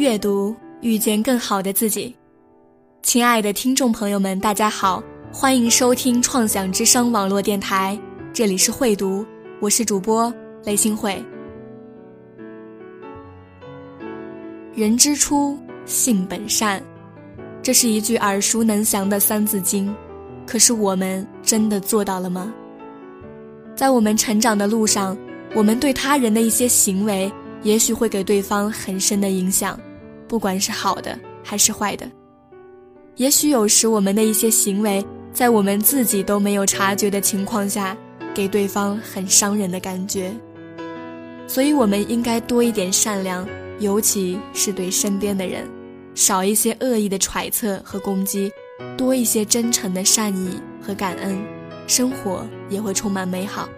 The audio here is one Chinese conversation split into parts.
阅读，遇见更好的自己。亲爱的听众朋友们，大家好，欢迎收听创想之声网络电台，这里是会读，我是主播雷星慧。人之初，性本善，这是一句耳熟能详的三字经，可是我们真的做到了吗？在我们成长的路上，我们对他人的一些行为，也许会给对方很深的影响。不管是好的还是坏的，也许有时我们的一些行为，在我们自己都没有察觉的情况下，给对方很伤人的感觉。所以，我们应该多一点善良，尤其是对身边的人，少一些恶意的揣测和攻击，多一些真诚的善意和感恩，生活也会充满美好。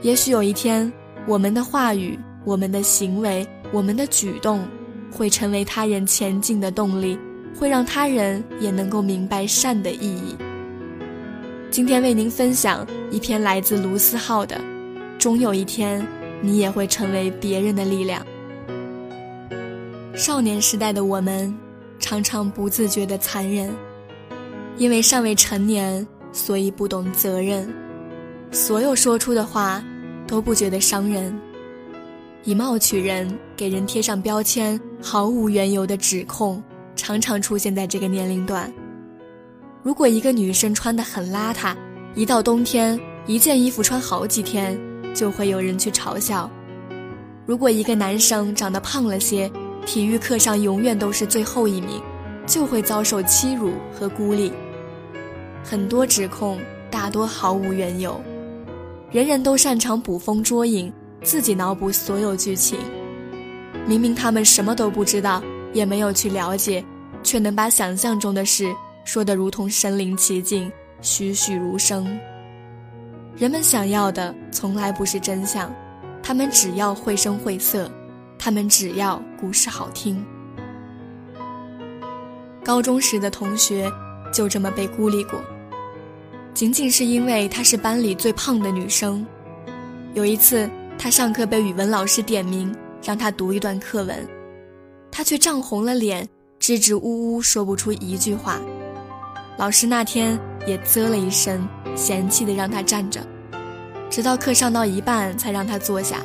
也许有一天，我们的话语、我们的行为、我们的举动。会成为他人前进的动力，会让他人也能够明白善的意义。今天为您分享一篇来自卢思浩的：“终有一天，你也会成为别人的力量。”少年时代的我们，常常不自觉的残忍，因为尚未成年，所以不懂责任，所有说出的话，都不觉得伤人。以貌取人，给人贴上标签，毫无缘由的指控，常常出现在这个年龄段。如果一个女生穿得很邋遢，一到冬天，一件衣服穿好几天，就会有人去嘲笑；如果一个男生长得胖了些，体育课上永远都是最后一名，就会遭受欺辱和孤立。很多指控大多毫无缘由，人人都擅长捕风捉影。自己脑补所有剧情，明明他们什么都不知道，也没有去了解，却能把想象中的事说得如同身临其境、栩栩如生。人们想要的从来不是真相，他们只要绘声绘色，他们只要故事好听。高中时的同学就这么被孤立过，仅仅是因为她是班里最胖的女生。有一次。她上课被语文老师点名，让他读一段课文，他却涨红了脸，支支吾吾说不出一句话。老师那天也啧了一声，嫌弃的让他站着，直到课上到一半才让他坐下。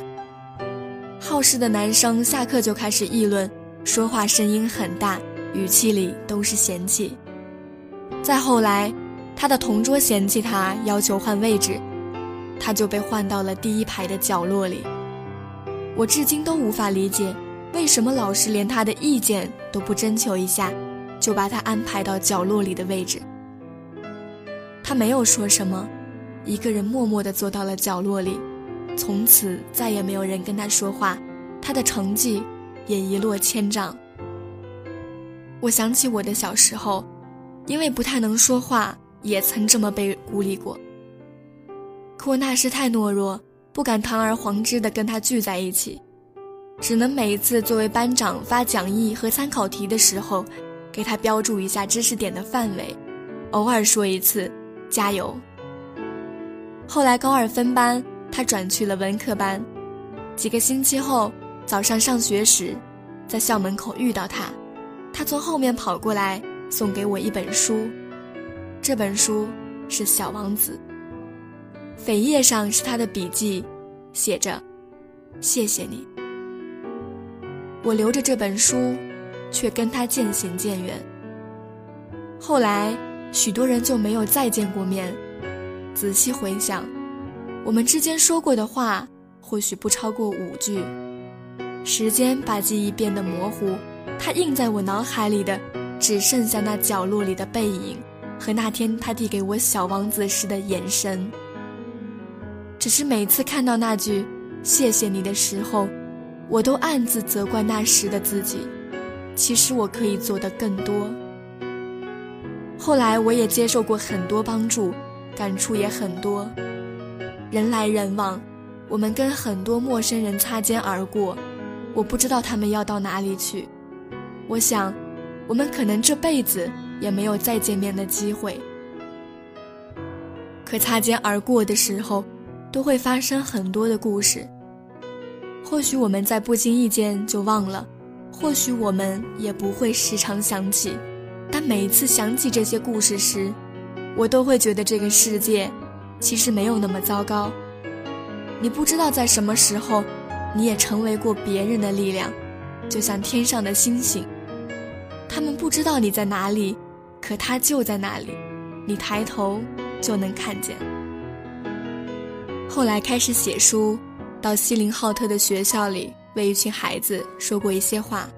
好事的男生下课就开始议论，说话声音很大，语气里都是嫌弃。再后来，他的同桌嫌弃他，要求换位置。他就被换到了第一排的角落里。我至今都无法理解，为什么老师连他的意见都不征求一下，就把他安排到角落里的位置。他没有说什么，一个人默默地坐到了角落里，从此再也没有人跟他说话，他的成绩也一落千丈。我想起我的小时候，因为不太能说话，也曾这么被孤立过。可我那时太懦弱，不敢堂而皇之的跟他聚在一起，只能每一次作为班长发讲义和参考题的时候，给他标注一下知识点的范围，偶尔说一次“加油”。后来高二分班，他转去了文科班，几个星期后，早上上学时，在校门口遇到他，他从后面跑过来送给我一本书，这本书是《小王子》。扉页上是他的笔记，写着：“谢谢你。”我留着这本书，却跟他渐行渐远。后来，许多人就没有再见过面。仔细回想，我们之间说过的话，或许不超过五句。时间把记忆变得模糊，他印在我脑海里的，只剩下那角落里的背影，和那天他递给我小王子时的眼神。只是每次看到那句“谢谢你”的时候，我都暗自责怪那时的自己。其实我可以做的更多。后来我也接受过很多帮助，感触也很多。人来人往，我们跟很多陌生人擦肩而过，我不知道他们要到哪里去。我想，我们可能这辈子也没有再见面的机会。可擦肩而过的时候。都会发生很多的故事。或许我们在不经意间就忘了，或许我们也不会时常想起，但每一次想起这些故事时，我都会觉得这个世界其实没有那么糟糕。你不知道在什么时候，你也成为过别人的力量，就像天上的星星。他们不知道你在哪里，可他就在那里，你抬头就能看见。后来开始写书，到锡林浩特的学校里为一群孩子说过一些话。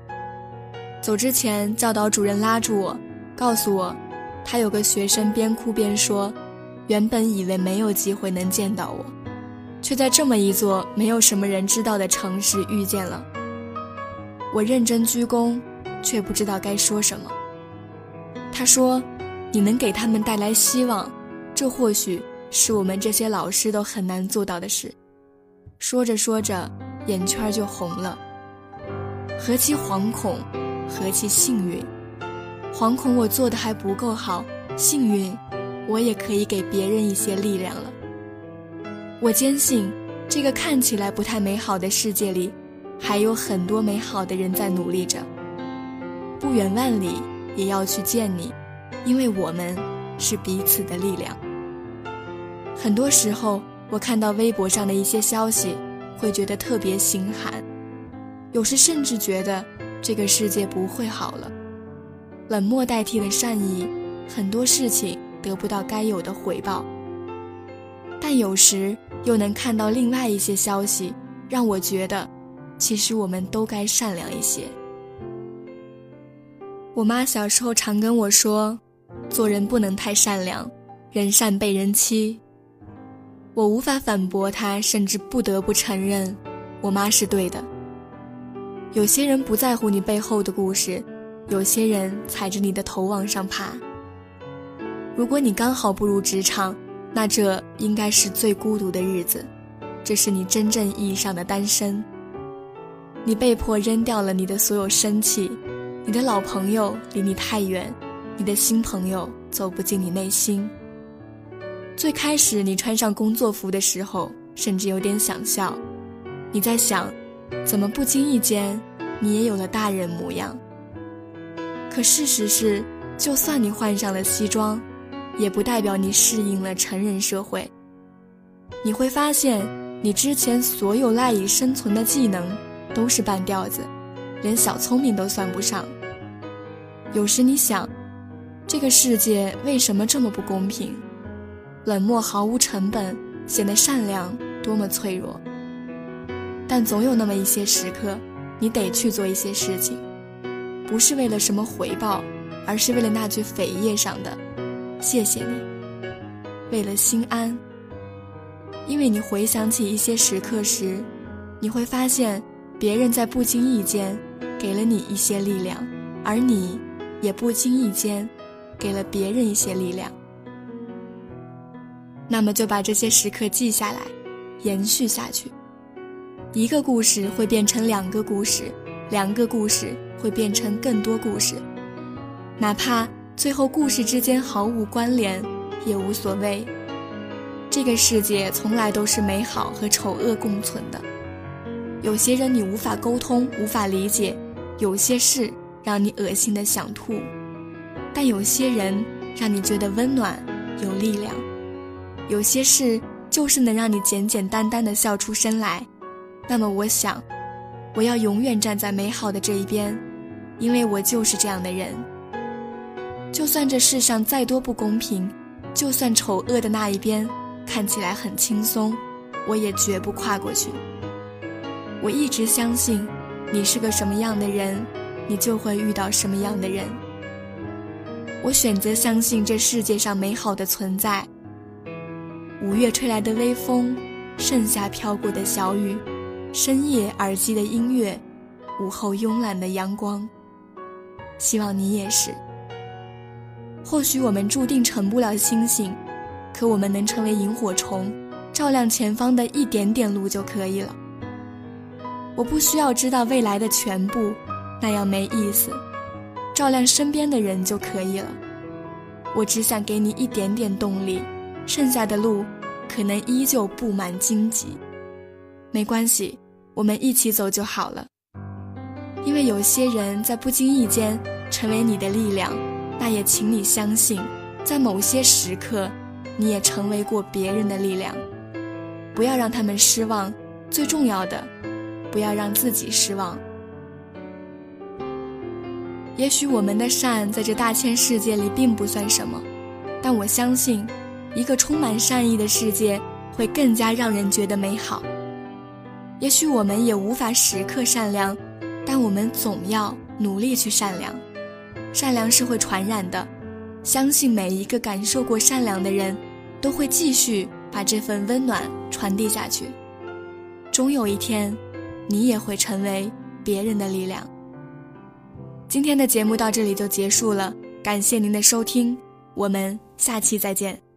走之前，教导主任拉住我，告诉我，他有个学生边哭边说，原本以为没有机会能见到我，却在这么一座没有什么人知道的城市遇见了。我认真鞠躬。却不知道该说什么。他说：“你能给他们带来希望，这或许是我们这些老师都很难做到的事。”说着说着，眼圈就红了。何其惶恐，何其幸运！惶恐我做的还不够好，幸运，我也可以给别人一些力量了。我坚信，这个看起来不太美好的世界里，还有很多美好的人在努力着。不远万里也要去见你，因为我们是彼此的力量。很多时候，我看到微博上的一些消息，会觉得特别心寒，有时甚至觉得这个世界不会好了。冷漠代替了善意，很多事情得不到该有的回报。但有时又能看到另外一些消息，让我觉得，其实我们都该善良一些。我妈小时候常跟我说：“做人不能太善良，人善被人欺。”我无法反驳他，甚至不得不承认，我妈是对的。有些人不在乎你背后的故事，有些人踩着你的头往上爬。如果你刚好步入职场，那这应该是最孤独的日子，这是你真正意义上的单身。你被迫扔掉了你的所有生气。你的老朋友离你太远，你的新朋友走不进你内心。最开始你穿上工作服的时候，甚至有点想笑。你在想，怎么不经意间你也有了大人模样？可事实是，就算你换上了西装，也不代表你适应了成人社会。你会发现，你之前所有赖以生存的技能，都是半吊子，连小聪明都算不上。有时你想，这个世界为什么这么不公平？冷漠毫无成本，显得善良多么脆弱。但总有那么一些时刻，你得去做一些事情，不是为了什么回报，而是为了那句扉页上的“谢谢你”，为了心安。因为你回想起一些时刻时，你会发现，别人在不经意间给了你一些力量，而你。也不经意间，给了别人一些力量。那么就把这些时刻记下来，延续下去。一个故事会变成两个故事，两个故事会变成更多故事。哪怕最后故事之间毫无关联，也无所谓。这个世界从来都是美好和丑恶共存的。有些人你无法沟通，无法理解；有些事。让你恶心的想吐，但有些人让你觉得温暖有力量，有些事就是能让你简简单单的笑出声来。那么我想，我要永远站在美好的这一边，因为我就是这样的人。就算这世上再多不公平，就算丑恶的那一边看起来很轻松，我也绝不跨过去。我一直相信，你是个什么样的人。你就会遇到什么样的人。我选择相信这世界上美好的存在。五月吹来的微风，盛夏飘过的小雨，深夜耳机的音乐，午后慵懒的阳光。希望你也是。或许我们注定成不了星星，可我们能成为萤火虫，照亮前方的一点点路就可以了。我不需要知道未来的全部。那样没意思，照亮身边的人就可以了。我只想给你一点点动力，剩下的路可能依旧布满荆棘，没关系，我们一起走就好了。因为有些人在不经意间成为你的力量，那也请你相信，在某些时刻，你也成为过别人的力量。不要让他们失望，最重要的，不要让自己失望。也许我们的善在这大千世界里并不算什么，但我相信，一个充满善意的世界会更加让人觉得美好。也许我们也无法时刻善良，但我们总要努力去善良。善良是会传染的，相信每一个感受过善良的人，都会继续把这份温暖传递下去。终有一天，你也会成为别人的力量。今天的节目到这里就结束了，感谢您的收听，我们下期再见。